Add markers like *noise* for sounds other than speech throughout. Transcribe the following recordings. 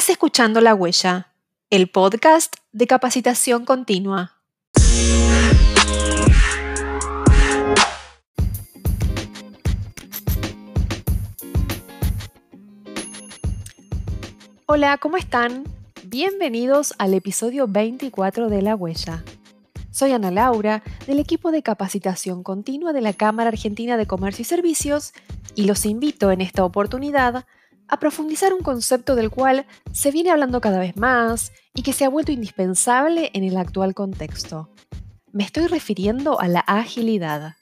Estás escuchando La Huella, el podcast de capacitación continua. Hola, ¿cómo están? Bienvenidos al episodio 24 de La Huella. Soy Ana Laura, del equipo de capacitación continua de la Cámara Argentina de Comercio y Servicios, y los invito en esta oportunidad a profundizar un concepto del cual se viene hablando cada vez más y que se ha vuelto indispensable en el actual contexto. Me estoy refiriendo a la agilidad.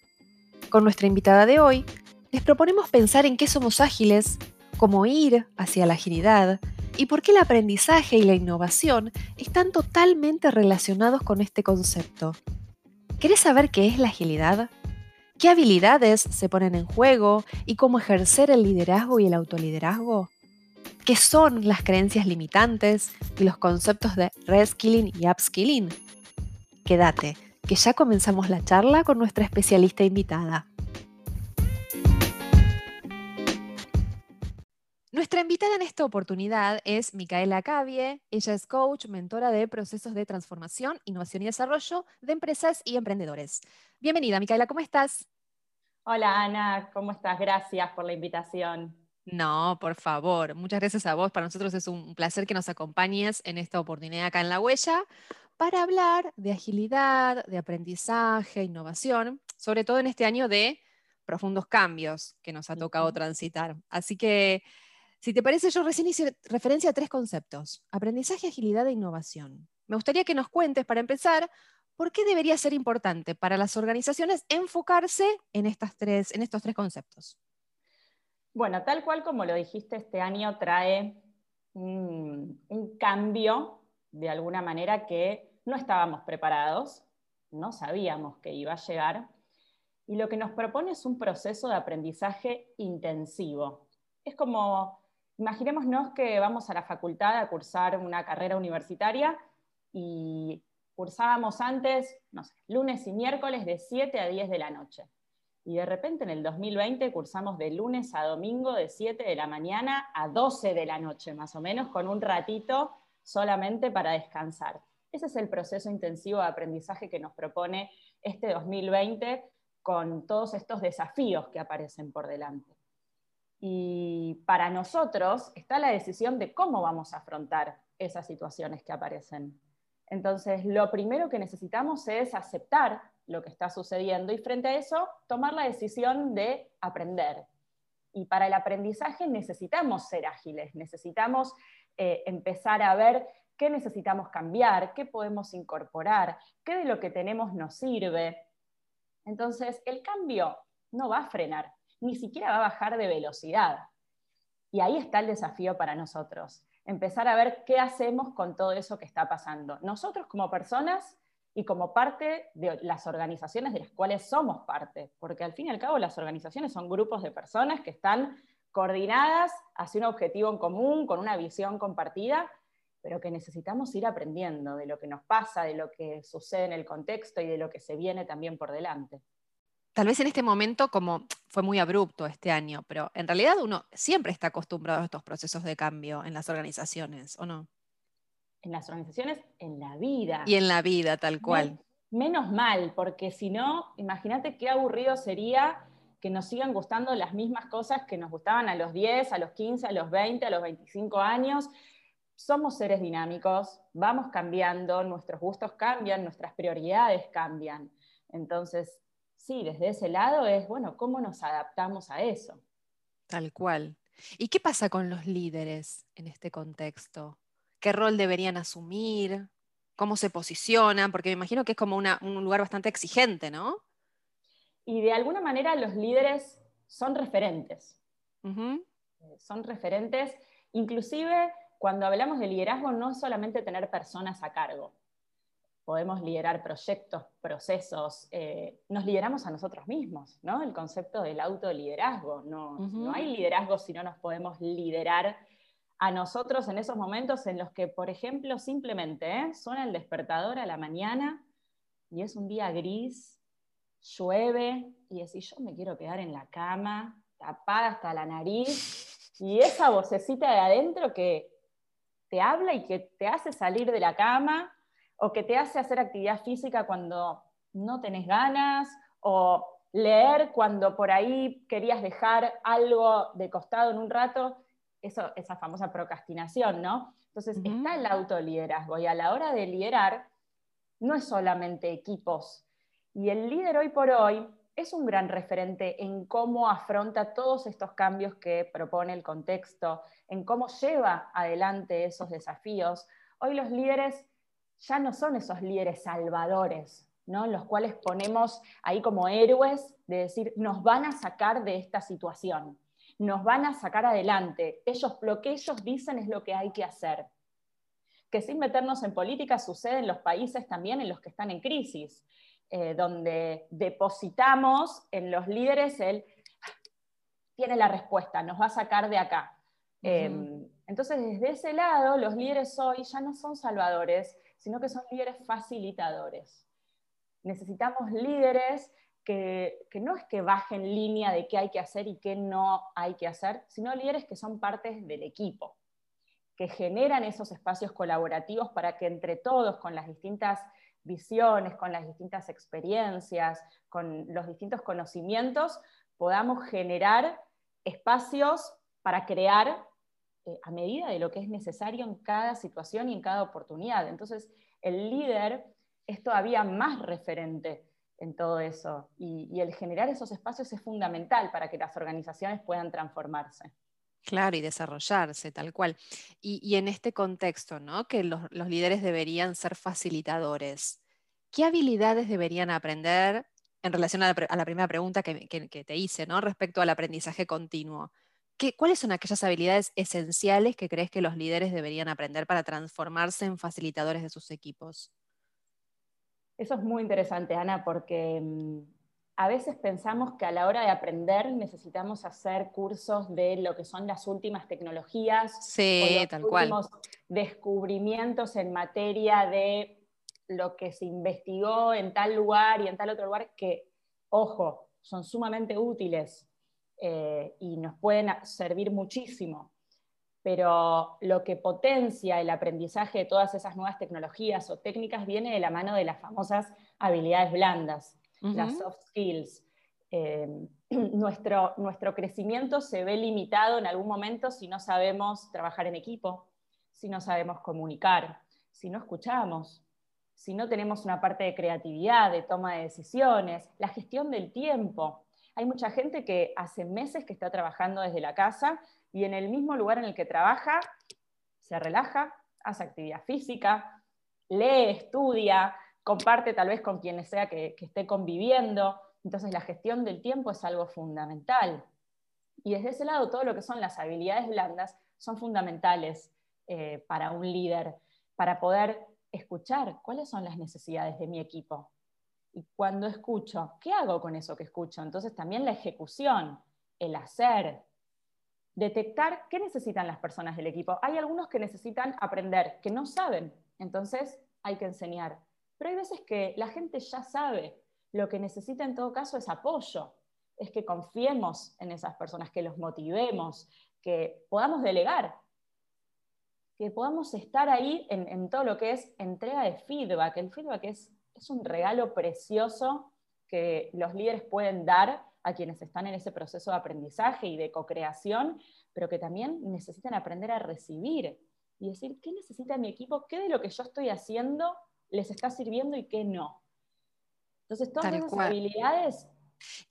Con nuestra invitada de hoy, les proponemos pensar en qué somos ágiles, cómo ir hacia la agilidad y por qué el aprendizaje y la innovación están totalmente relacionados con este concepto. ¿Querés saber qué es la agilidad? ¿Qué habilidades se ponen en juego y cómo ejercer el liderazgo y el autoliderazgo? ¿Qué son las creencias limitantes y los conceptos de reskilling y upskilling? Quédate, que ya comenzamos la charla con nuestra especialista invitada. Nuestra invitada en esta oportunidad es Micaela Cavie. Ella es coach, mentora de procesos de transformación, innovación y desarrollo de empresas y emprendedores. Bienvenida, Micaela, ¿cómo estás? Hola, Ana, ¿cómo estás? Gracias por la invitación. No, por favor, muchas gracias a vos. Para nosotros es un placer que nos acompañes en esta oportunidad acá en La Huella para hablar de agilidad, de aprendizaje, innovación, sobre todo en este año de profundos cambios que nos ha tocado transitar. Así que si te parece, yo recién hice referencia a tres conceptos, aprendizaje, agilidad e innovación. Me gustaría que nos cuentes, para empezar, por qué debería ser importante para las organizaciones enfocarse en, estas tres, en estos tres conceptos. Bueno, tal cual como lo dijiste, este año trae un, un cambio de alguna manera que no estábamos preparados, no sabíamos que iba a llegar, y lo que nos propone es un proceso de aprendizaje intensivo. Es como Imaginémonos que vamos a la facultad a cursar una carrera universitaria y cursábamos antes, no sé, lunes y miércoles de 7 a 10 de la noche. Y de repente en el 2020 cursamos de lunes a domingo de 7 de la mañana a 12 de la noche, más o menos, con un ratito solamente para descansar. Ese es el proceso intensivo de aprendizaje que nos propone este 2020 con todos estos desafíos que aparecen por delante. Y para nosotros está la decisión de cómo vamos a afrontar esas situaciones que aparecen. Entonces, lo primero que necesitamos es aceptar lo que está sucediendo y frente a eso, tomar la decisión de aprender. Y para el aprendizaje necesitamos ser ágiles, necesitamos eh, empezar a ver qué necesitamos cambiar, qué podemos incorporar, qué de lo que tenemos nos sirve. Entonces, el cambio no va a frenar, ni siquiera va a bajar de velocidad. Y ahí está el desafío para nosotros, empezar a ver qué hacemos con todo eso que está pasando. Nosotros como personas y como parte de las organizaciones de las cuales somos parte, porque al fin y al cabo las organizaciones son grupos de personas que están coordinadas hacia un objetivo en común, con una visión compartida, pero que necesitamos ir aprendiendo de lo que nos pasa, de lo que sucede en el contexto y de lo que se viene también por delante tal vez en este momento, como fue muy abrupto este año, pero en realidad uno siempre está acostumbrado a estos procesos de cambio en las organizaciones, ¿o no? En las organizaciones, en la vida. Y en la vida, tal cual. Menos mal, porque si no, imagínate qué aburrido sería que nos sigan gustando las mismas cosas que nos gustaban a los 10, a los 15, a los 20, a los 25 años. Somos seres dinámicos, vamos cambiando, nuestros gustos cambian, nuestras prioridades cambian. Entonces, sí, desde ese lado es, bueno, ¿cómo nos adaptamos a eso? Tal cual. ¿Y qué pasa con los líderes en este contexto? ¿Qué rol deberían asumir? ¿Cómo se posicionan? Porque me imagino que es como un lugar bastante exigente, ¿no? Y de alguna manera los líderes son referentes. Eh, son referentes, inclusive cuando hablamos de liderazgo no es solamente tener personas a cargo, podemos liderar proyectos, procesos, eh, nos lideramos a nosotros mismos, ¿no? El concepto del autoliderazgo. No, no hay liderazgo si no nos podemos liderar a nosotros en esos momentos en los que, por ejemplo, simplemente ¿eh? suena el despertador a la mañana y es un día gris, llueve y decís, yo me quiero quedar en la cama, tapada hasta la nariz, y esa vocecita de adentro que te habla y que te hace salir de la cama o que te hace hacer actividad física cuando no tenés ganas o leer cuando por ahí querías dejar algo de costado en un rato, eso, esa famosa procrastinación, ¿no? Entonces está el autoliderazgo y a la hora de liderar no es solamente equipos. Y el líder hoy por hoy es un gran referente en cómo afronta todos estos cambios que propone el contexto, en cómo lleva adelante esos desafíos. Hoy los líderes ya no son esos líderes salvadores, ¿no? los cuales ponemos ahí como héroes de decir, nos van a sacar de esta situación, nos van a sacar adelante. Ellos, lo que ellos dicen es lo que hay que hacer. Que sin meternos en política sucede en los países también en los que están en crisis. Eh, donde depositamos en los líderes el tiene la respuesta, nos va a sacar de acá. Em, entonces, desde ese lado, los líderes hoy ya no son salvadores, sino que son líderes facilitadores. Necesitamos líderes que, que, no es que bajen línea de qué hay que hacer y qué no hay que hacer, sino líderes que son partes del equipo, que generan esos espacios colaborativos para que entre todos, con las distintas visiones, con las distintas experiencias, con los distintos conocimientos, podamos generar espacios para crear eh, a medida de lo que es necesario en cada situación y en cada oportunidad. Entonces, el líder es todavía más referente en todo eso y, el generar esos espacios es fundamental para que las organizaciones puedan transformarse. Claro, y desarrollarse, tal cual. Y, en este contexto, ¿no? Que los, líderes deberían ser facilitadores. ¿Qué habilidades deberían aprender en relación a la, primera pregunta que, te hice, ¿no? Respecto al aprendizaje continuo. ¿Qué, ¿Cuáles son aquellas habilidades esenciales que crees que los líderes deberían aprender para transformarse en facilitadores de sus equipos? Eso es muy interesante, Ana, porque mm, a veces pensamos que a la hora de aprender necesitamos hacer cursos de lo que son las últimas tecnologías, sí, los últimos descubrimientos en materia de lo que se investigó en tal lugar y en tal otro lugar, que, ojo, son sumamente útiles eh, y nos pueden servir muchísimo. Pero lo que potencia el aprendizaje de todas esas nuevas tecnologías o técnicas viene de la mano de las famosas habilidades blandas las soft skills. Eh, *clears throat* nuestro, nuestro crecimiento se ve limitado en algún momento si no sabemos trabajar en equipo, si no sabemos comunicar, si no escuchamos, si no tenemos una parte de creatividad, de toma de decisiones, la gestión del tiempo. Hay mucha gente que hace meses que está trabajando desde la casa y en el mismo lugar en el que trabaja se relaja, hace actividad física, lee, estudia, comparte tal vez con quienes sea que, esté conviviendo. Entonces la gestión del tiempo es algo fundamental. Y desde ese lado, todo lo que son las habilidades blandas son fundamentales eh, para un líder, para poder escuchar cuáles son las necesidades de mi equipo. Y cuando escucho, ¿qué hago con eso que escucho? Entonces también la ejecución, el hacer, detectar qué necesitan las personas del equipo. Hay algunos que necesitan aprender, que no saben, entonces hay que enseñar. Pero hay veces que la gente ya sabe, lo que necesita en todo caso es apoyo, es que confiemos en esas personas, que los motivemos, que podamos delegar, que podamos estar ahí en, todo lo que es entrega de feedback. El feedback es, es un regalo precioso que los líderes pueden dar a quienes están en ese proceso de aprendizaje y de co-creación, pero que también necesitan aprender a recibir y decir, ¿qué necesita mi equipo? ¿Qué de lo que yo estoy haciendo les está sirviendo y qué no. Entonces, todas esas habilidades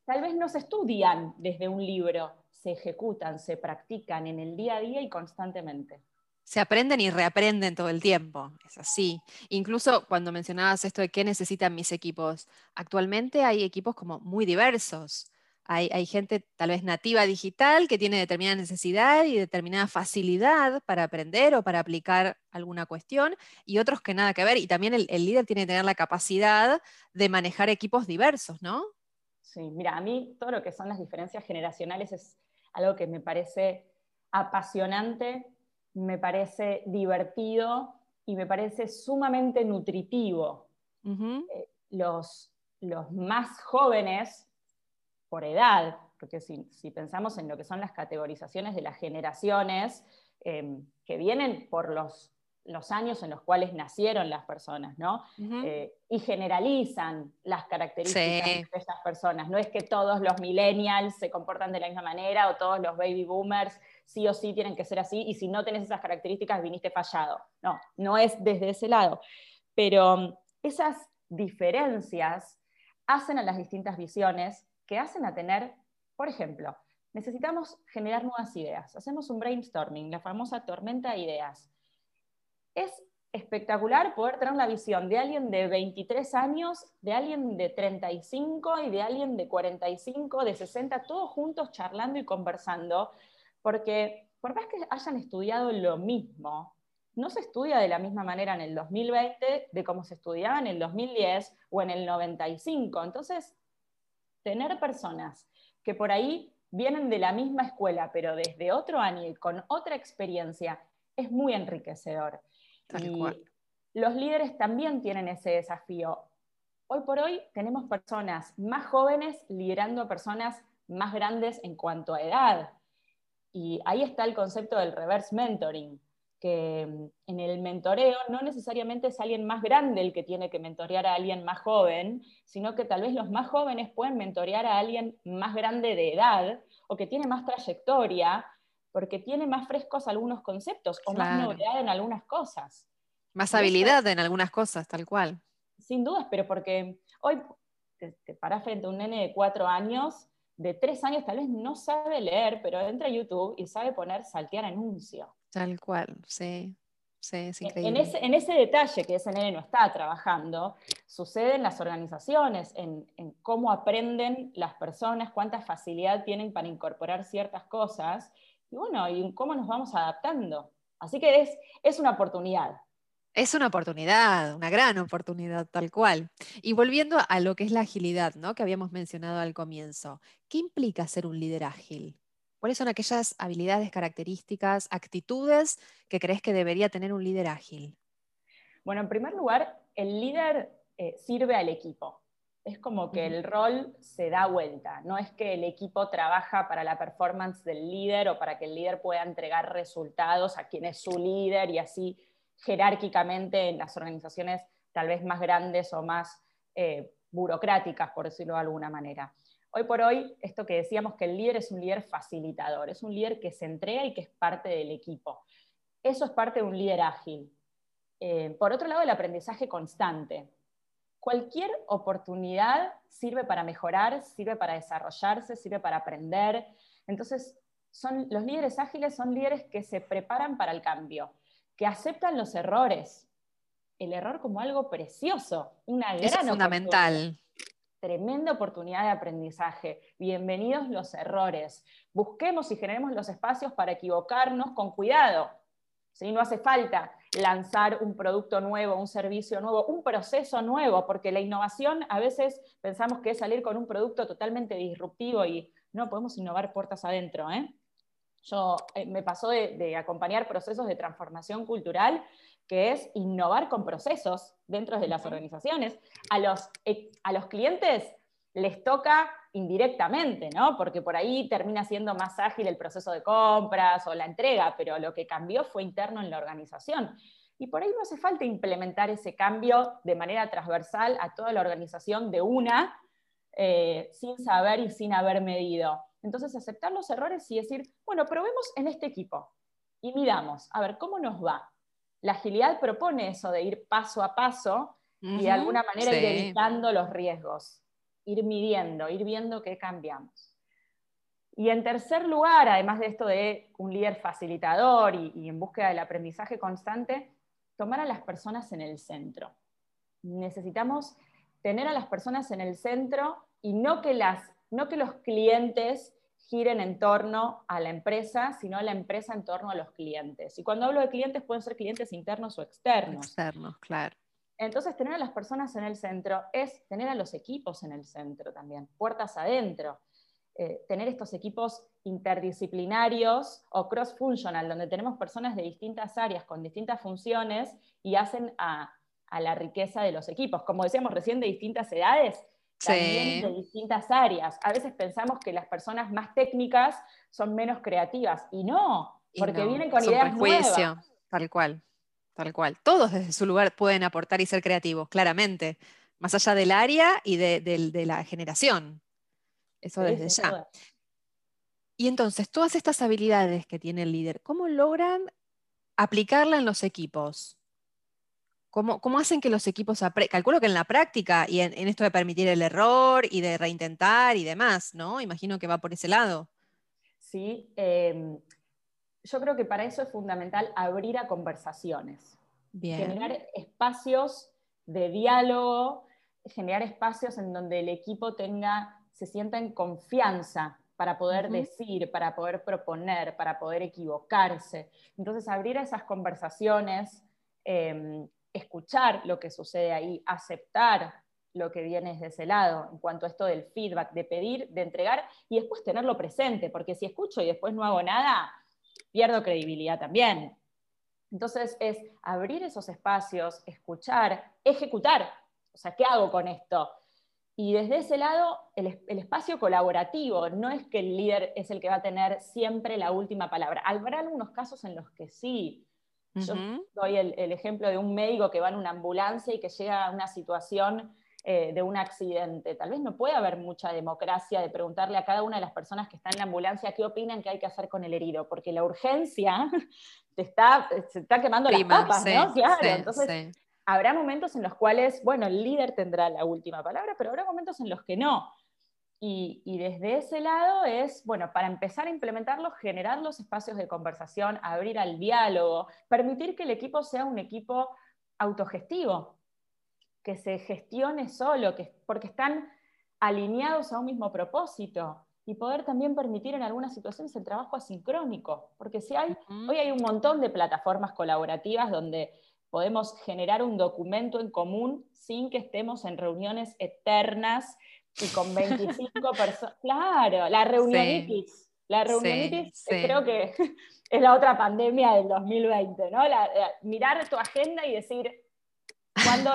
tal vez no se estudian desde un libro, se ejecutan, se practican en el día a día y constantemente. Se aprenden y reaprenden todo el tiempo, es así. Incluso cuando mencionabas esto de qué necesitan mis equipos, actualmente hay equipos como muy diversos. Hay, gente tal vez nativa digital que tiene determinada necesidad y determinada facilidad para aprender o para aplicar alguna cuestión, y otros que nada que ver. Y también el, líder tiene que tener la capacidad de manejar equipos diversos, ¿no? Sí, mira, a mí todo lo que son las diferencias generacionales es algo que me parece apasionante, me parece divertido y me parece sumamente nutritivo. Eh, los, los más jóvenes por edad, porque si, pensamos en lo que son las categorizaciones de las generaciones, em, que vienen por los, los, años en los cuales nacieron las personas, ¿no? Eh, y generalizan las características de esas personas. No es que todos los millennials se comportan de la misma manera o todos los baby boomers sí o sí tienen que ser así y si no tenés esas características viniste fallado. No, no es desde ese lado. Pero em, esas diferencias hacen a las distintas visiones que hacen a tener, por ejemplo, necesitamos generar nuevas ideas. Hacemos un brainstorming, la famosa tormenta de ideas. Es espectacular poder tener la visión de alguien de 23 años, de alguien de 35 y de alguien de 45, de 60, todos juntos charlando y conversando, porque por más que hayan estudiado lo mismo, no se estudia de la misma manera en el 2020 de cómo se estudiaba en el 2010 o en el 95. Entonces, tener personas que por ahí vienen de la misma escuela, pero desde otro año y con otra experiencia, es muy enriquecedor. Y los líderes también tienen ese desafío. Hoy por hoy tenemos personas más jóvenes liderando a personas más grandes en cuanto a edad. Y ahí está el concepto del reverse mentoring que mm, en el mentoreo no necesariamente es alguien más grande el que tiene que mentorear a alguien más joven, sino que tal vez los más jóvenes pueden mentorear a alguien más grande de edad o que tiene más trayectoria, porque tiene más frescos algunos conceptos o más novedad en algunas cosas. Más habilidad en algunas cosas, tal cual. Sin dudas, pero porque hoy te, te parás frente a un nene de cuatro años, de tres años tal vez no sabe leer, pero entra a YouTube y sabe poner saltear anuncio. Tal cual, sí. Sí, es increíble. En ese, en ese, detalle que ese nene no está trabajando, sucede en las organizaciones, en, cómo aprenden las personas, cuánta facilidad tienen para incorporar ciertas cosas, y bueno, y cómo nos vamos adaptando. Así que es, es una oportunidad. Es una oportunidad, una gran oportunidad, tal cual. Y volviendo a lo que es la agilidad, ¿no? que habíamos mencionado al comienzo, ¿qué implica ser un líder ágil? ¿Cuáles son aquellas habilidades, características, actitudes que crees que debería tener un líder ágil? Bueno, en primer lugar, el líder eh, sirve al equipo. Es como que el rol se da vuelta. No es que el equipo trabaja para la performance del líder o para que el líder pueda entregar resultados a quien es su líder y así jerárquicamente en las organizaciones tal vez más grandes o más eh, burocráticas, por decirlo de alguna manera. Hoy por hoy, esto que decíamos que el líder es un líder facilitador, es un líder que se entrega y que es parte del equipo. Eso es parte de un líder ágil. Eh, por otro lado, el aprendizaje constante. Cualquier oportunidad sirve para mejorar, sirve para desarrollarse, sirve para aprender. Entonces, son, los líderes ágiles son líderes que se preparan para el cambio, que aceptan los errores. El error como algo precioso, una gran es fundamental tremenda oportunidad de aprendizaje. Bienvenidos los errores. Busquemos y generemos los espacios para equivocarnos con cuidado. Si No hace falta lanzar un producto nuevo, un servicio nuevo, un proceso nuevo, porque la innovación a veces pensamos que es salir con un producto totalmente disruptivo y no podemos innovar puertas adentro. ¿eh? Yo eh, me pasó de acompañar procesos de transformación cultural que es innovar con procesos dentro de las organizaciones. A los, eh, a los clientes les toca indirectamente, ¿no? Porque por ahí termina siendo más ágil el proceso de compras o la entrega, pero lo que cambió fue interno en la organización. Y por ahí no hace falta implementar ese cambio de manera transversal a toda la organización de una, eh, sin saber y sin haber medido. Entonces, aceptar los errores y decir, bueno, probemos en este equipo y midamos, a ver, ¿cómo nos va? La agilidad propone eso de ir paso a paso y de alguna manera ir evitando los riesgos, ir midiendo, ir viendo qué cambiamos. Y en tercer lugar, además de esto de un líder facilitador y, en búsqueda del aprendizaje constante, tomar a las personas en el centro. Necesitamos tener a las personas en el centro y no que, las, no que los clientes giren en torno a la empresa, sino la empresa en torno a los clientes. Y cuando hablo de clientes, pueden ser clientes internos o externos. Externos, claro. Entonces, tener a las personas en el centro es tener a los equipos en el centro también, puertas adentro. Eh, tener estos equipos interdisciplinarios o cross-functional, donde tenemos personas de distintas áreas con distintas funciones y hacen a, a la riqueza de los equipos. Como decíamos recién, de distintas edades, también de distintas áreas. A veces pensamos que las personas más técnicas son menos creativas y no, porque vienen con ideas nuevas. Tal cual, tal cual. Todos desde su lugar pueden aportar y ser creativos, claramente, más allá del área y de, la generación. Eso desde ya. Y entonces, todas estas habilidades que tiene el líder, ¿cómo logran aplicarla en los equipos? ¿Cómo, hacen que los equipos aprendan? Calculo que en la práctica y en, esto de permitir el error y de reintentar y demás, ¿no? Imagino que va por ese lado. Sí, em, yo creo que para eso es fundamental abrir a conversaciones, generar espacios de diálogo, generar espacios en donde el equipo tenga, se sienta en confianza para poder decir, para poder proponer, para poder equivocarse. Entonces, abrir esas conversaciones, em, escuchar lo que sucede ahí, aceptar lo que viene desde ese lado, en cuanto a esto del feedback, de pedir, de entregar y después tenerlo presente, porque si escucho y después no hago nada, pierdo credibilidad también. Entonces es abrir esos espacios, escuchar, ejecutar. O sea, ¿qué hago con esto? Y desde ese lado, el, espacio colaborativo, no es que el líder es el que va a tener siempre la última palabra. Habrá algunos casos en los que sí. Yo doy el, el, ejemplo de un médico que va en una ambulancia y que llega a una situación eh, de un accidente. Tal vez no puede haber mucha democracia de preguntarle a cada una de las personas que están en la ambulancia qué opinan que hay que hacer con el herido, porque la urgencia *laughs* te está, se está quemando las papas, ¿no? Claro, entonces habrá momentos en los cuales, bueno, el líder tendrá la última palabra, pero habrá momentos en los que no. Y, y, desde ese lado es, bueno, para empezar a implementarlo, generar los espacios de conversación, abrir al diálogo, permitir que el equipo sea un equipo autogestivo, que se gestione solo, que, porque están alineados a un mismo propósito y poder también permitir en algunas situaciones el trabajo asincrónico, porque si hay, hoy hay un montón de plataformas colaborativas donde podemos generar un documento en común sin que estemos en reuniones eternas y con 25 *laughs* personas. Claro, la reunionitis. La reunionitis creo que *laughs* es la otra pandemia del 2020, ¿no? mirar tu agenda y decir, ¿Cuándo,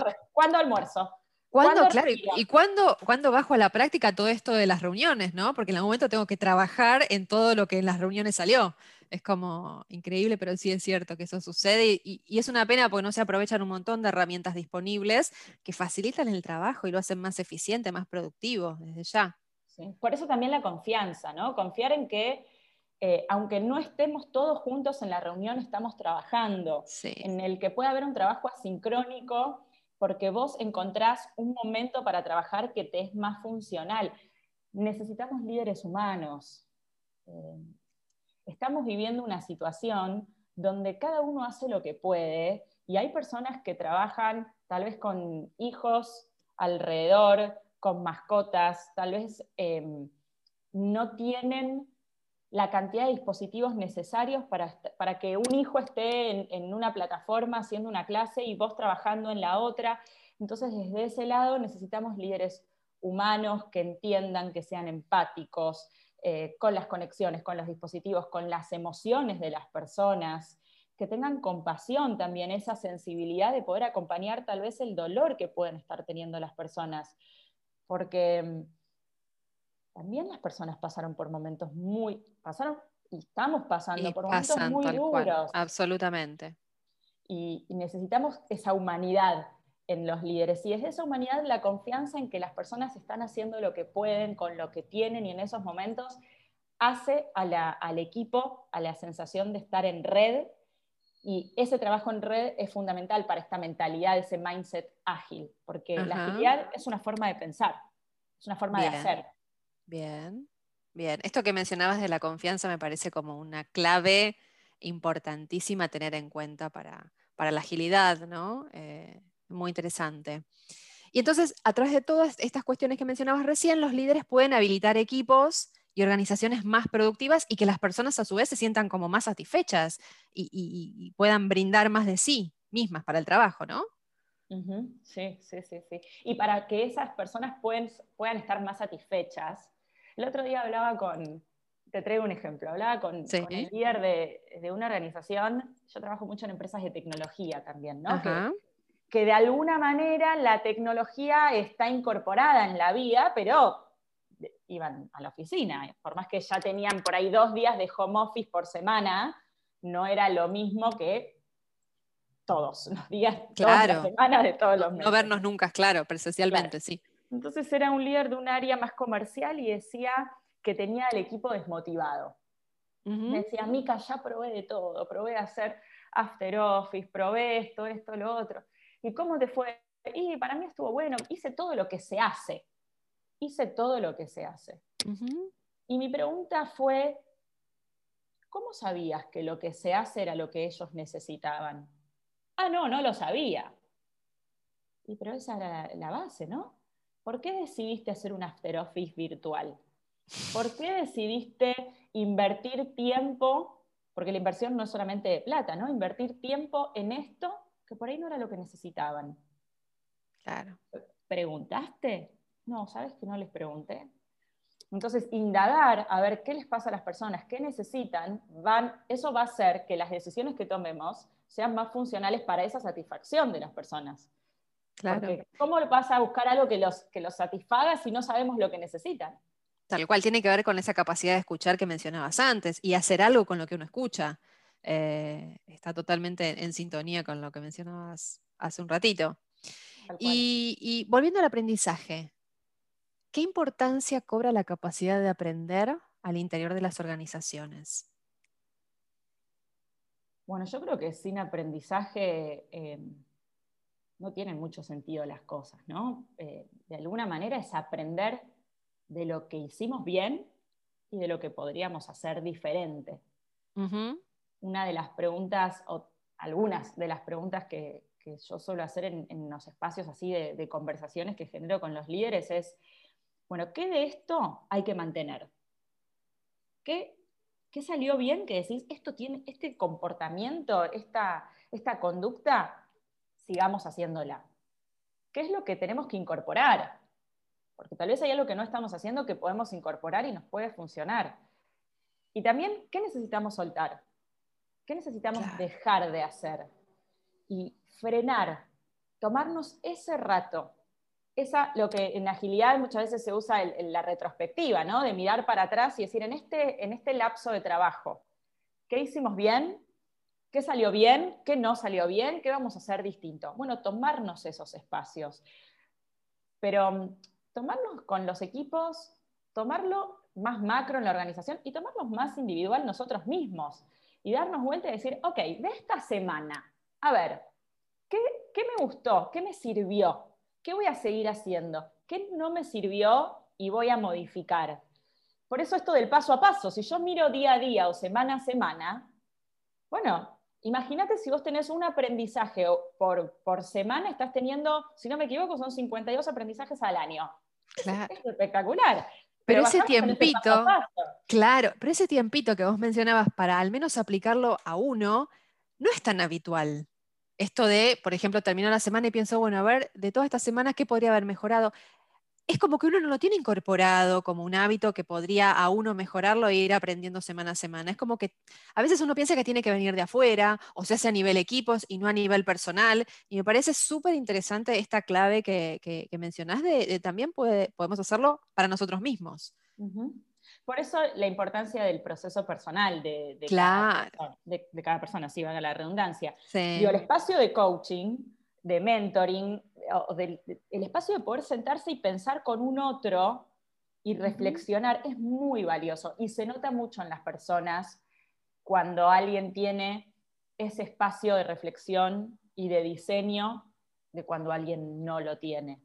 almuerzo? ¿Cuándo, claro, y, cuándo, bajo a la práctica todo esto de las reuniones, ¿no? Porque en algún momento tengo que trabajar en todo lo que en las reuniones salió. Es como increíble, pero sí es cierto que eso sucede y, es una pena porque no se aprovechan un montón de herramientas disponibles que facilitan el trabajo y lo hacen más eficiente, más productivo desde ya. Por eso también la confianza, ¿no? Confiar en que eh, aunque no estemos todos juntos en la reunión, estamos trabajando, en el que puede haber un trabajo asincrónico, porque vos encontrás un momento para trabajar que te es más funcional. Necesitamos líderes humanos. Eh, estamos viviendo una situación donde cada uno hace lo que puede y hay personas que trabajan tal vez con hijos alrededor, con mascotas, tal vez em, no tienen la cantidad de dispositivos necesarios para, para que un hijo esté en, una plataforma haciendo una clase y vos trabajando en la otra. Entonces, desde ese lado necesitamos líderes humanos que entiendan, que sean empáticos eh, con las conexiones, con los dispositivos, con las emociones de las personas, que tengan compasión también, esa sensibilidad de poder acompañar tal vez el dolor que pueden estar teniendo las personas. Porque mm, también las personas pasaron por momentos muy, pasaron y estamos pasando por momentos muy duros. absolutamente. Y, necesitamos esa humanidad en los líderes. Y es esa humanidad la confianza en que las personas están haciendo lo que pueden con lo que tienen y en esos momentos hace al equipo a la sensación de estar en red y ese trabajo en red es fundamental para esta mentalidad, ese mindset ágil, porque la agilidad es una forma de pensar, es una forma de hacer. Bien, bien. Esto que mencionabas de la confianza me parece como una clave importantísima a tener en cuenta para, la agilidad, ¿no? Eh, muy interesante. Y entonces, a través de todas estas cuestiones que mencionabas recién, los líderes pueden habilitar equipos y organizaciones más productivas y que las personas a su vez se sientan como más satisfechas y, puedan brindar más de sí mismas para el trabajo, ¿no? Sí, sí, sí, sí. Y para que esas personas puedan estar más satisfechas, el otro día hablaba con, te traigo un ejemplo, hablaba con, el líder de, una organización, yo trabajo mucho en empresas de tecnología también, ¿no? Que, que de alguna manera la tecnología está incorporada en la vida, pero iban a la oficina. Por más que ya tenían por ahí dos días de home office por semana, no era lo mismo que todos los días, claro. todas las semanas de todos los meses. No vernos nunca, claro, presencialmente, sí. Entonces era un líder de un área más comercial y decía que tenía el equipo desmotivado. Me decía, Mica, ya probé de todo, probé hacer after office, probé esto, esto, lo otro. ¿Y cómo te fue? Y para mí estuvo bueno, hice todo lo que se hace. Hice todo lo que se hace. Y mi pregunta fue, ¿cómo sabías que lo que se hace era lo que ellos necesitaban? Ah, no, no lo sabía. Y pero esa era la base, ¿no? ¿Por qué decidiste hacer un after office virtual? ¿Por qué decidiste invertir tiempo? Porque la inversión no es solamente de plata, ¿no? Invertir tiempo en esto que por ahí no era lo que necesitaban. Claro. ¿Preguntaste? No, ¿sabes que no les pregunté? Entonces, indagar a ver qué les pasa a las personas, qué necesitan, van, eso va a hacer que las decisiones que tomemos sean más funcionales para esa satisfacción de las personas. Claro. Porque ¿cómo vas a buscar algo que los, que los satisfaga si no sabemos lo que necesitan? Tal cual, tiene que ver con esa capacidad de escuchar que mencionabas antes y hacer algo con lo que uno escucha. Eh, está totalmente en sintonía con lo que mencionabas hace un ratito. y volviendo al aprendizaje, ¿Qué importancia cobra la capacidad de aprender al interior de las organizaciones? Bueno, yo creo que sin aprendizaje eh, no tienen mucho sentido las cosas, ¿no? Eh, de alguna manera es aprender de lo que hicimos bien y de lo que podríamos hacer diferente. Una de las preguntas, o algunas de las preguntas que, yo suelo hacer en, los espacios así de, de, conversaciones que genero con los líderes es, bueno, ¿qué de esto hay que mantener? ¿Qué, salió bien que decís, esto tiene, este comportamiento, esta, esta conducta, sigamos haciéndola? ¿Qué es lo que tenemos que incorporar? Porque tal vez hay algo que no estamos haciendo que podemos incorporar y nos puede funcionar. Y también, ¿qué necesitamos soltar? ¿Qué necesitamos dejar de hacer? Y frenar, tomarnos ese rato esa, lo que en agilidad muchas veces se usa en la retrospectiva, ¿no? de mirar para atrás y decir, en este, en este lapso de trabajo, ¿qué hicimos bien? ¿Qué salió bien? ¿Qué no salió bien? ¿Qué vamos a hacer distinto? Bueno, tomarnos esos espacios. Pero mm, tomarnos con los equipos, tomarlo más macro en la organización y tomarnos más individual nosotros mismos. Y darnos vuelta y decir, ok, de esta semana, a ver, ¿qué, qué me gustó? ¿Qué me sirvió? ¿qué voy a seguir haciendo? ¿Qué no me sirvió y voy a modificar? Por eso esto del paso a paso, si yo miro día a día o semana a semana, bueno, imagínate si vos tenés un aprendizaje por, por semana, estás teniendo, si no me equivoco, son 52 aprendizajes al año. Claro. Es espectacular. Pero, ese tiempito, claro, pero ese tiempito que vos mencionabas para al menos aplicarlo a uno, no es tan habitual esto de, por ejemplo, terminó la semana y pienso, bueno, a ver, de todas estas semanas, ¿qué podría haber mejorado? Es como que uno no lo tiene incorporado como un hábito que podría a uno mejorarlo e ir aprendiendo semana a semana. Es como que a veces uno piensa que tiene que venir de afuera o se hace a nivel equipos y no a nivel personal. Y me parece súper interesante esta clave que, que, mencionás de, también podemos hacerlo para nosotros mismos. Por eso la importancia del proceso personal de, cada, persona, de, cada persona, sí, valga la redundancia. el espacio de coaching, de mentoring, el espacio de poder sentarse y pensar con un otro y reflexionar es muy valioso y se nota mucho en las personas cuando alguien tiene ese espacio de reflexión y de diseño de cuando alguien no lo tiene.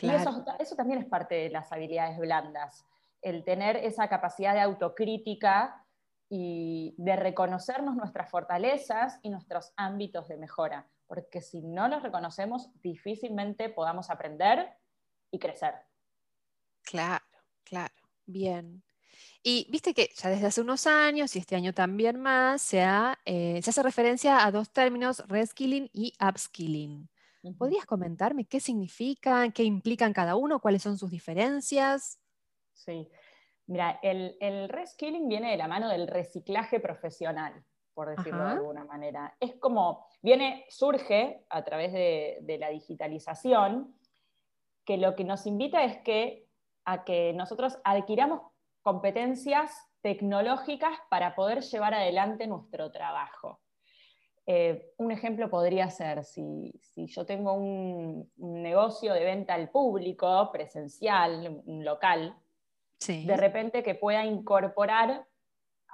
Y eso, eso también es parte de las habilidades blandas el tener esa capacidad de autocrítica y de reconocernos nuestras fortalezas y nuestros ámbitos de mejora, porque si no los reconocemos, difícilmente podamos aprender y crecer. Claro, claro, bien. Y viste que ya desde hace unos años, y este año también más, se, eh, se hace referencia a dos términos, reskilling y upskilling. ¿Podrías comentarme qué significan, qué implican cada uno, cuáles son sus diferencias? Sí. Mira, el, el reskilling viene de la mano del reciclaje profesional. Por decirlo de alguna manera. Es como, viene, surge a través de, de, la digitalización, que lo que nos invita es que, a que nosotros adquiramos competencias tecnológicas para poder llevar adelante nuestro trabajo. Eh, un ejemplo podría ser, si, yo tengo un, negocio de venta al público, presencial, un local, de repente que pueda incorporar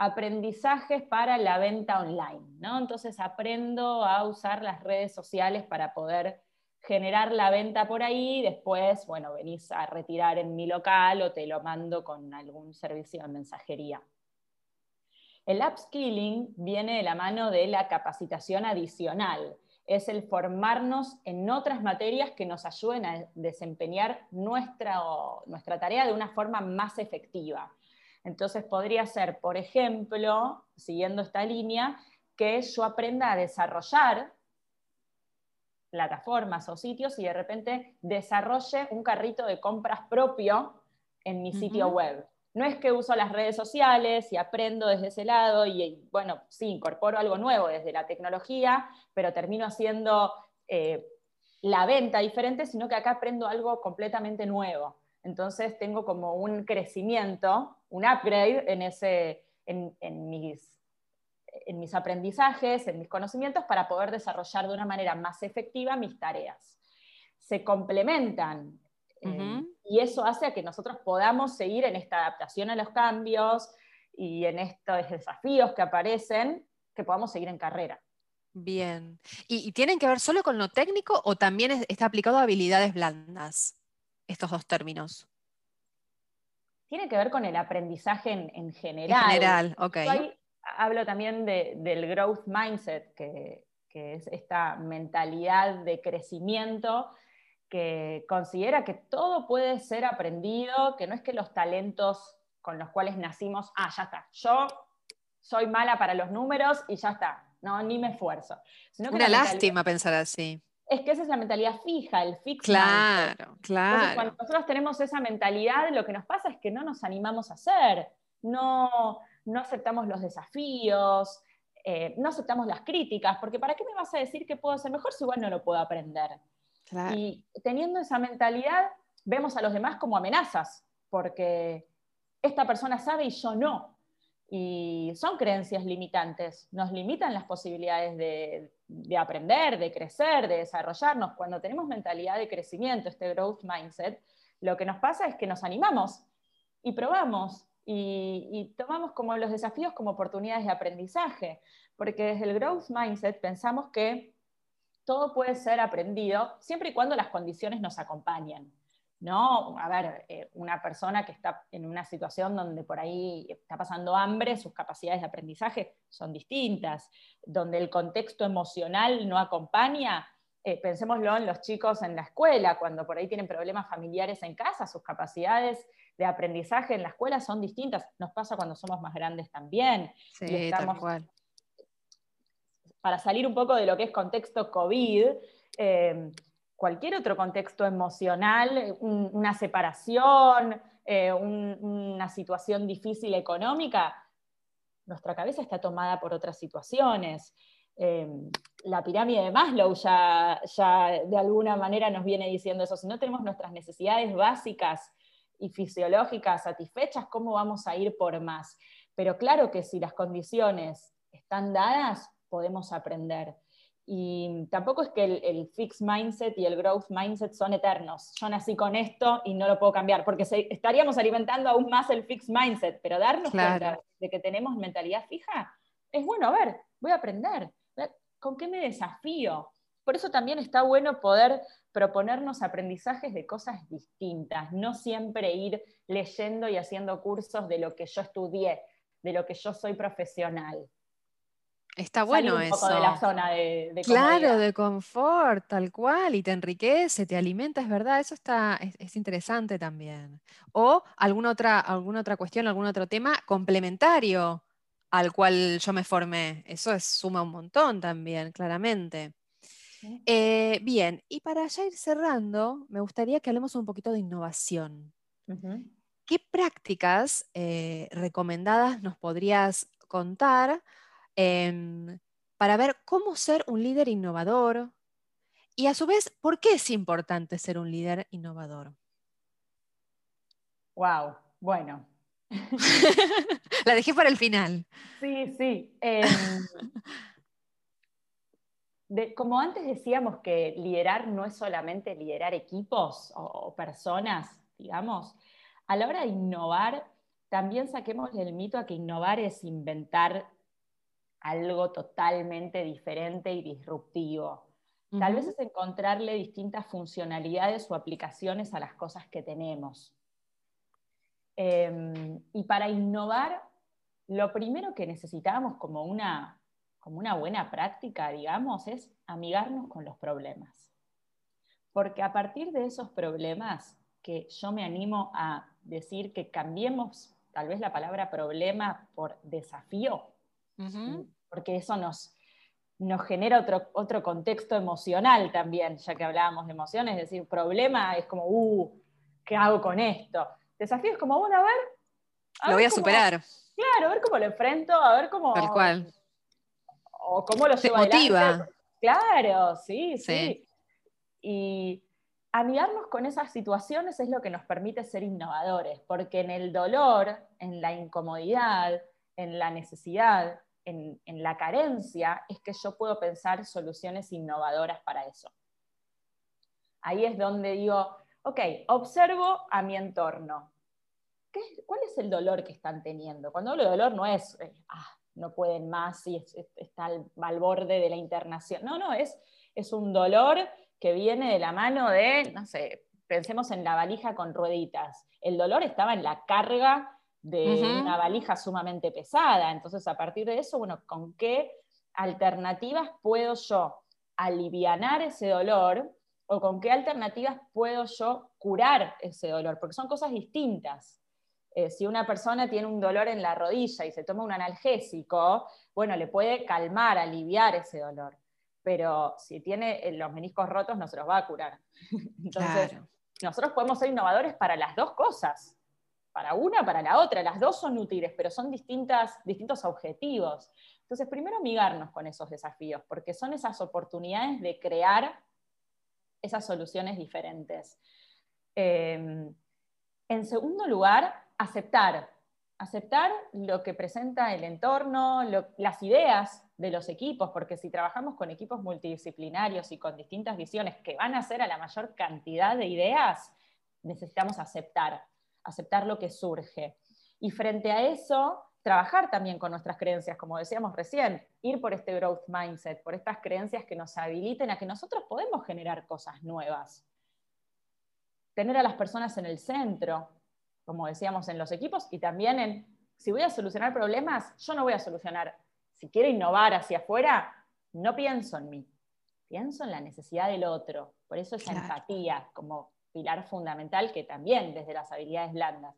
aprendizajes para la venta online. ¿no? Entonces aprendo a usar las redes sociales para poder generar la venta por ahí, después, bueno, venís a retirar en mi local o te lo mando con algún servicio de mensajería. El upskilling viene de la mano de la capacitación adicional. Es el formarnos en otras materias que nos ayuden a desempeñar nuestra, nuestra tarea de una forma más efectiva. Entonces podría ser, por ejemplo, siguiendo esta línea, que yo aprenda a desarrollar plataformas o sitios y de repente desarrolle un carrito de compras propio en mi sitio web. No es que uso las redes sociales y aprendo desde ese lado y, bueno, sí, incorporo algo nuevo desde la tecnología, pero termino haciendo eh, la venta diferente, sino que acá aprendo algo completamente nuevo. Entonces tengo como un crecimiento, un upgrade en, ese, en, mis, en mis aprendizajes, en mis conocimientos, para poder desarrollar de una manera más efectiva mis tareas. Se complementan eh, y eso hace a que nosotros podamos seguir en esta adaptación a los cambios y en estos desafíos que aparecen, que podamos seguir en carrera. Bien. ¿Y, tienen que ver solo con lo técnico o también está aplicado a habilidades blandas, estos dos términos? Tiene que ver con el aprendizaje en, general. En general, ok. hablo también del growth mindset, que, que es esta mentalidad de crecimiento que considera que todo puede ser aprendido, que no es que los talentos con los cuales nacimos, ah, ya está, yo soy mala para los números y ya está, no, ni me esfuerzo. Una lástima pensar así. Es que esa es la mentalidad fija, el fixed Claro, claro. Entonces, cuando nosotros tenemos esa mentalidad, lo que nos pasa es que no nos animamos a hacer, no, no aceptamos los desafíos, eh, no aceptamos las críticas, porque ¿para qué me vas a decir que puedo hacer mejor si igual no lo puedo aprender? Y teniendo esa mentalidad, vemos a los demás como amenazas, porque esta persona sabe y yo no. Y son creencias limitantes, nos limitan las posibilidades de, de, aprender, de crecer, de desarrollarnos. Cuando tenemos mentalidad de crecimiento, este growth mindset, lo que nos pasa es que nos animamos y probamos y, tomamos como los desafíos como oportunidades de aprendizaje, porque desde el growth mindset pensamos que todo puede ser aprendido siempre y cuando las condiciones nos acompañen. ¿No? A ver, eh, una persona que está en una situación donde por ahí está pasando hambre, sus capacidades de aprendizaje son distintas, donde el contexto emocional no acompaña, eh, pensémoslo en los chicos en la escuela, cuando por ahí tienen problemas familiares en casa, sus capacidades de aprendizaje en la escuela son distintas. Nos pasa cuando somos más grandes también. Sí, estamos, para salir un poco de lo que es contexto COVID, eh, cualquier otro contexto emocional, una separación, eh, una situación difícil económica, nuestra cabeza está tomada por otras situaciones. Eh, la pirámide de Maslow ya, ya de alguna manera nos viene diciendo eso. Si no tenemos nuestras necesidades básicas y fisiológicas satisfechas, ¿cómo vamos a ir por más? Pero claro que si las condiciones están dadas, podemos aprender. Y tampoco es que el, fixed mindset y el growth mindset son eternos. Yo nací con esto y no lo puedo cambiar, porque estaríamos alimentando aún más el fixed mindset, pero darnos cuenta de que tenemos mentalidad fija, es bueno, a ver, voy a aprender. ¿Con qué me desafío? Por eso también está bueno poder proponernos aprendizajes de cosas distintas, no siempre ir leyendo y haciendo cursos de lo que yo estudié, de lo que yo soy profesional. Está bueno un eso. Poco de la zona de, Claro, de confort, tal cual, y te enriquece, te alimenta, es verdad, eso está, es, interesante también. O alguna otra, alguna otra cuestión, algún otro tema complementario al cual yo me formé. Eso es, suma un montón también, claramente. Eh, bien, y para ya ir cerrando, me gustaría que hablemos un poquito de innovación. ¿Qué prácticas eh, recomendadas nos podrías contar em, para ver cómo ser un líder innovador y a su vez, ¿por qué es importante ser un líder innovador? Wow, bueno. *laughs* La dejé para el final. Sí, sí. Em, como antes decíamos que liderar no es solamente liderar equipos o, personas, digamos, a la hora de innovar, también saquemos el mito a que innovar es inventar algo totalmente diferente y disruptivo. Tal vez es encontrarle distintas funcionalidades o aplicaciones a las cosas que tenemos. Em, y para innovar, lo primero que necesitamos como una como una buena práctica, digamos, es amigarnos con los problemas. Porque a partir de esos problemas, que yo me animo a decir que cambiemos tal vez la palabra problema por desafío, porque eso nos, nos genera otro, otro contexto emocional también, ya que hablábamos de emociones, es decir, problema es como, uh, ¿qué hago con esto? Desafío es como, bueno, a ver. lo voy a superar. Claro, a ver cómo lo enfrento, a ver cómo. Tal cual o cómo lo lleva motiva. Claro, sí, sí, Y amigarnos con esas situaciones es lo que nos permite ser innovadores, porque en el dolor, en la incomodidad, en la necesidad, en, la carencia, es que yo puedo pensar soluciones innovadoras para eso. Ahí es donde digo, ok, observo a mi entorno. ¿Qué, ¿Cuál es el dolor que están teniendo? Cuando hablo de dolor no es, eh, ah, no pueden más y está al, borde de la internación. No, no, es, es un dolor que viene de la mano de, no sé, pensemos en la valija con rueditas. El dolor estaba en la carga de una valija sumamente pesada. Entonces, a partir de eso, bueno, ¿con qué alternativas puedo yo alivianar ese dolor o con qué alternativas puedo yo curar ese dolor? Porque son cosas distintas. Eh, si una persona tiene un dolor en la rodilla y se toma un analgésico, bueno, le puede calmar, aliviar ese dolor. Pero si tiene eh, los meniscos rotos, no se los va a curar. *laughs* Entonces, nosotros podemos ser innovadores para las dos cosas, para una, para la otra. Las dos son útiles, pero son distintas, distintos objetivos. Entonces, primero amigarnos con esos desafíos, porque son esas oportunidades de crear esas soluciones diferentes. Em, en segundo lugar, aceptar, aceptar lo que presenta el entorno, las ideas de los equipos, porque si trabajamos con equipos multidisciplinarios y con distintas visiones que van a ser a la mayor cantidad de ideas, necesitamos aceptar, aceptar lo que surge. Y frente a eso, trabajar también con nuestras creencias, como decíamos recién, ir por este growth mindset, por estas creencias que nos habiliten a que nosotros podemos generar cosas nuevas. Tener a las personas en el centro, como decíamos, en los equipos y también en, si voy a solucionar problemas, yo no voy a solucionar, si quiero innovar hacia afuera, no pienso en mí, pienso en la necesidad del otro. Por eso esa empatía como pilar fundamental que también desde las habilidades blandas.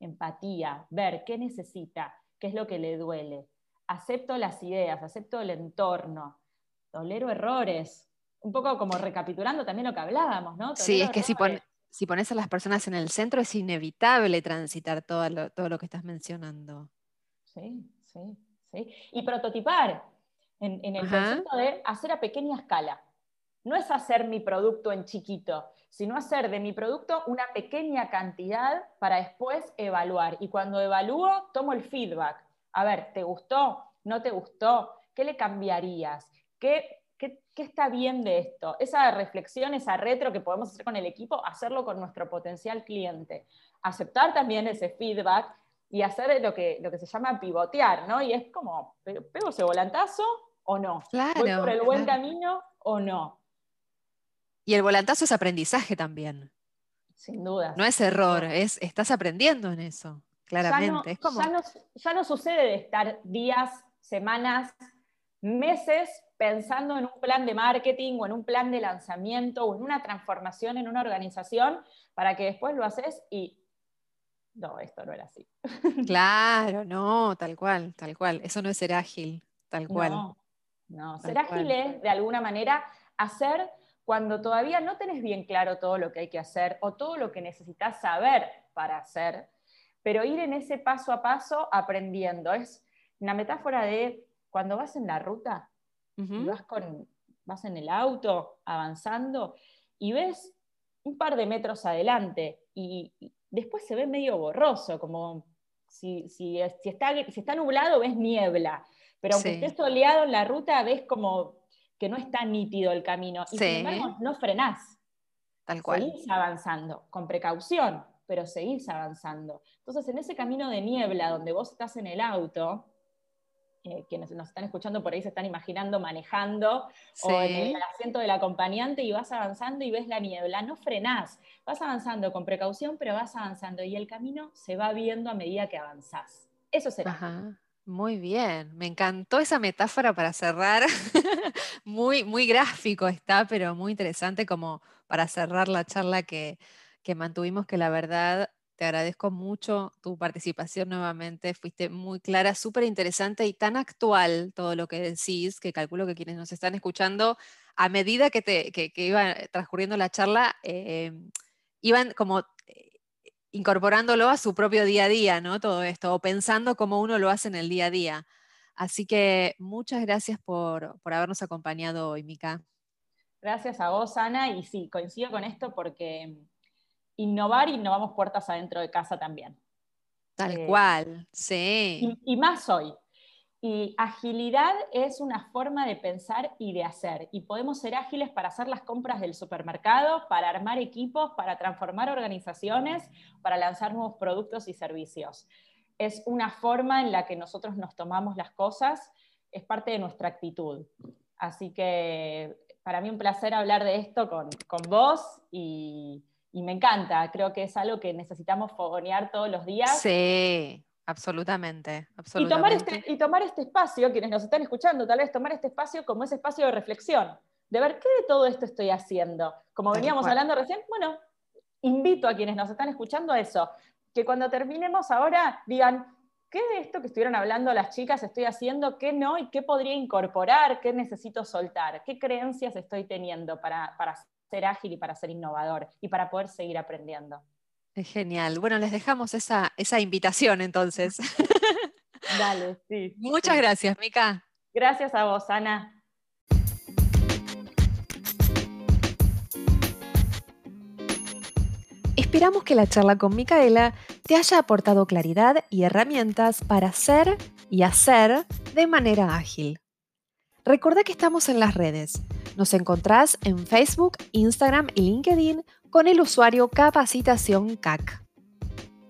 Empatía, ver qué necesita, qué es lo que le duele. Acepto las ideas, acepto el entorno, tolero errores. Un poco como recapitulando también lo que hablábamos, ¿no? sí, es que si, si pones a las personas en el centro, es inevitable transitar todo lo, todo lo que estás mencionando. Sí, sí, sí. Y prototipar en, el concepto de hacer a pequeña escala. No es hacer mi producto en chiquito, sino hacer de mi producto una pequeña cantidad para después evaluar. Y cuando evalúo, tomo el feedback. A ver, ¿te gustó? ¿No te gustó? ¿Qué le cambiarías? ¿Qué ¿Qué, está bien de esto? Esa reflexión, esa retro que podemos hacer con el equipo, hacerlo con nuestro potencial cliente. Aceptar también ese feedback y hacer lo que, lo que se llama pivotear, ¿no? Y es como, ¿pego ese volantazo o no? ¿Voy por el buen camino o no? Y el volantazo es aprendizaje también. Sin duda. No es error, es, estás aprendiendo en eso, claramente. ya no sucede de estar días, semanas, meses pensando en un plan de marketing o en un plan de lanzamiento o en una transformación en una organización para que después lo haces y no, esto no era así. *laughs* Claro, no, tal cual, tal cual. Eso no es ser ágil, tal cual. No, no. ser ágil es de alguna manera hacer cuando todavía no tenés bien claro todo lo que hay que hacer o todo lo que necesitas saber para hacer, pero ir en ese paso a paso aprendiendo. Es una metáfora de cuando vas en la ruta y vas, con, vas en el auto avanzando y ves un par de metros adelante y, después se ve medio borroso, como si, si, está, si está nublado ves niebla, pero aunque estés soleado en la ruta ves como que no está nítido el camino y sin embargo no frenás. Tal cual. Seguís avanzando, con precaución, pero seguís avanzando. Entonces, en ese camino de niebla donde vos estás en el auto, eh, quienes nos están escuchando por ahí se están imaginando manejando o en el asiento del acompañante y vas avanzando y ves la niebla, no frenás, vas avanzando con precaución, pero vas avanzando y el camino se va viendo a medida que avanzás. Eso será. Muy bien, me encantó esa metáfora para cerrar. *laughs* muy, muy gráfico está, pero muy interesante como para cerrar la charla que, que mantuvimos, que la verdad te agradezco mucho tu participación nuevamente. Fuiste muy clara, súper interesante y tan actual todo lo que decís, que calculo que quienes nos están escuchando, a medida que, te, que, iba transcurriendo la charla, eh, iban como incorporándolo a su propio día a día, ¿no? Todo esto, o pensando cómo uno lo hace en el día a día. Así que muchas gracias por, por habernos acompañado hoy, Mica. Gracias a vos, Ana, y sí, coincido con esto porque innovar, innovamos puertas adentro de casa también. Tal eh, cual, sí. Y, más hoy. Y agilidad es una forma de pensar y de hacer. Y podemos ser ágiles para hacer las compras del supermercado, para armar equipos, para transformar organizaciones, para lanzar nuevos productos y servicios. Es una forma en la que nosotros nos tomamos las cosas, es parte de nuestra actitud. Así que para mí un placer hablar de esto con, con vos y, y me encanta, creo que es algo que necesitamos fogonear todos los días. Sí, absolutamente. Y, tomar este, y tomar este espacio, quienes nos están escuchando, tal vez tomar este espacio como ese espacio de reflexión, de ver qué de todo esto estoy haciendo. Como veníamos hablando recién, bueno, invito a quienes nos están escuchando a eso, que cuando terminemos ahora digan, ¿qué de esto que estuvieron hablando las chicas estoy haciendo, qué no y qué podría incorporar, qué necesito soltar, qué creencias estoy teniendo para, para ser ágil y para ser innovador y para poder seguir aprendiendo. Es genial. Bueno, les dejamos esa, esa invitación entonces. *laughs* Dale, sí. Muchas gracias, Mica. Gracias a vos, Ana. Esperamos que la charla con Micaela te haya aportado claridad y herramientas para ser y hacer de manera ágil. Recuerda que estamos en las redes. Nos encontrás en Facebook, Instagram y LinkedIn con el usuario Capacitación CAC.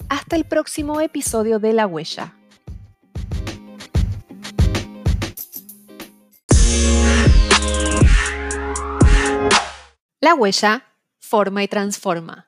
Hasta el próximo episodio de La Huella. La Huella forma y transforma.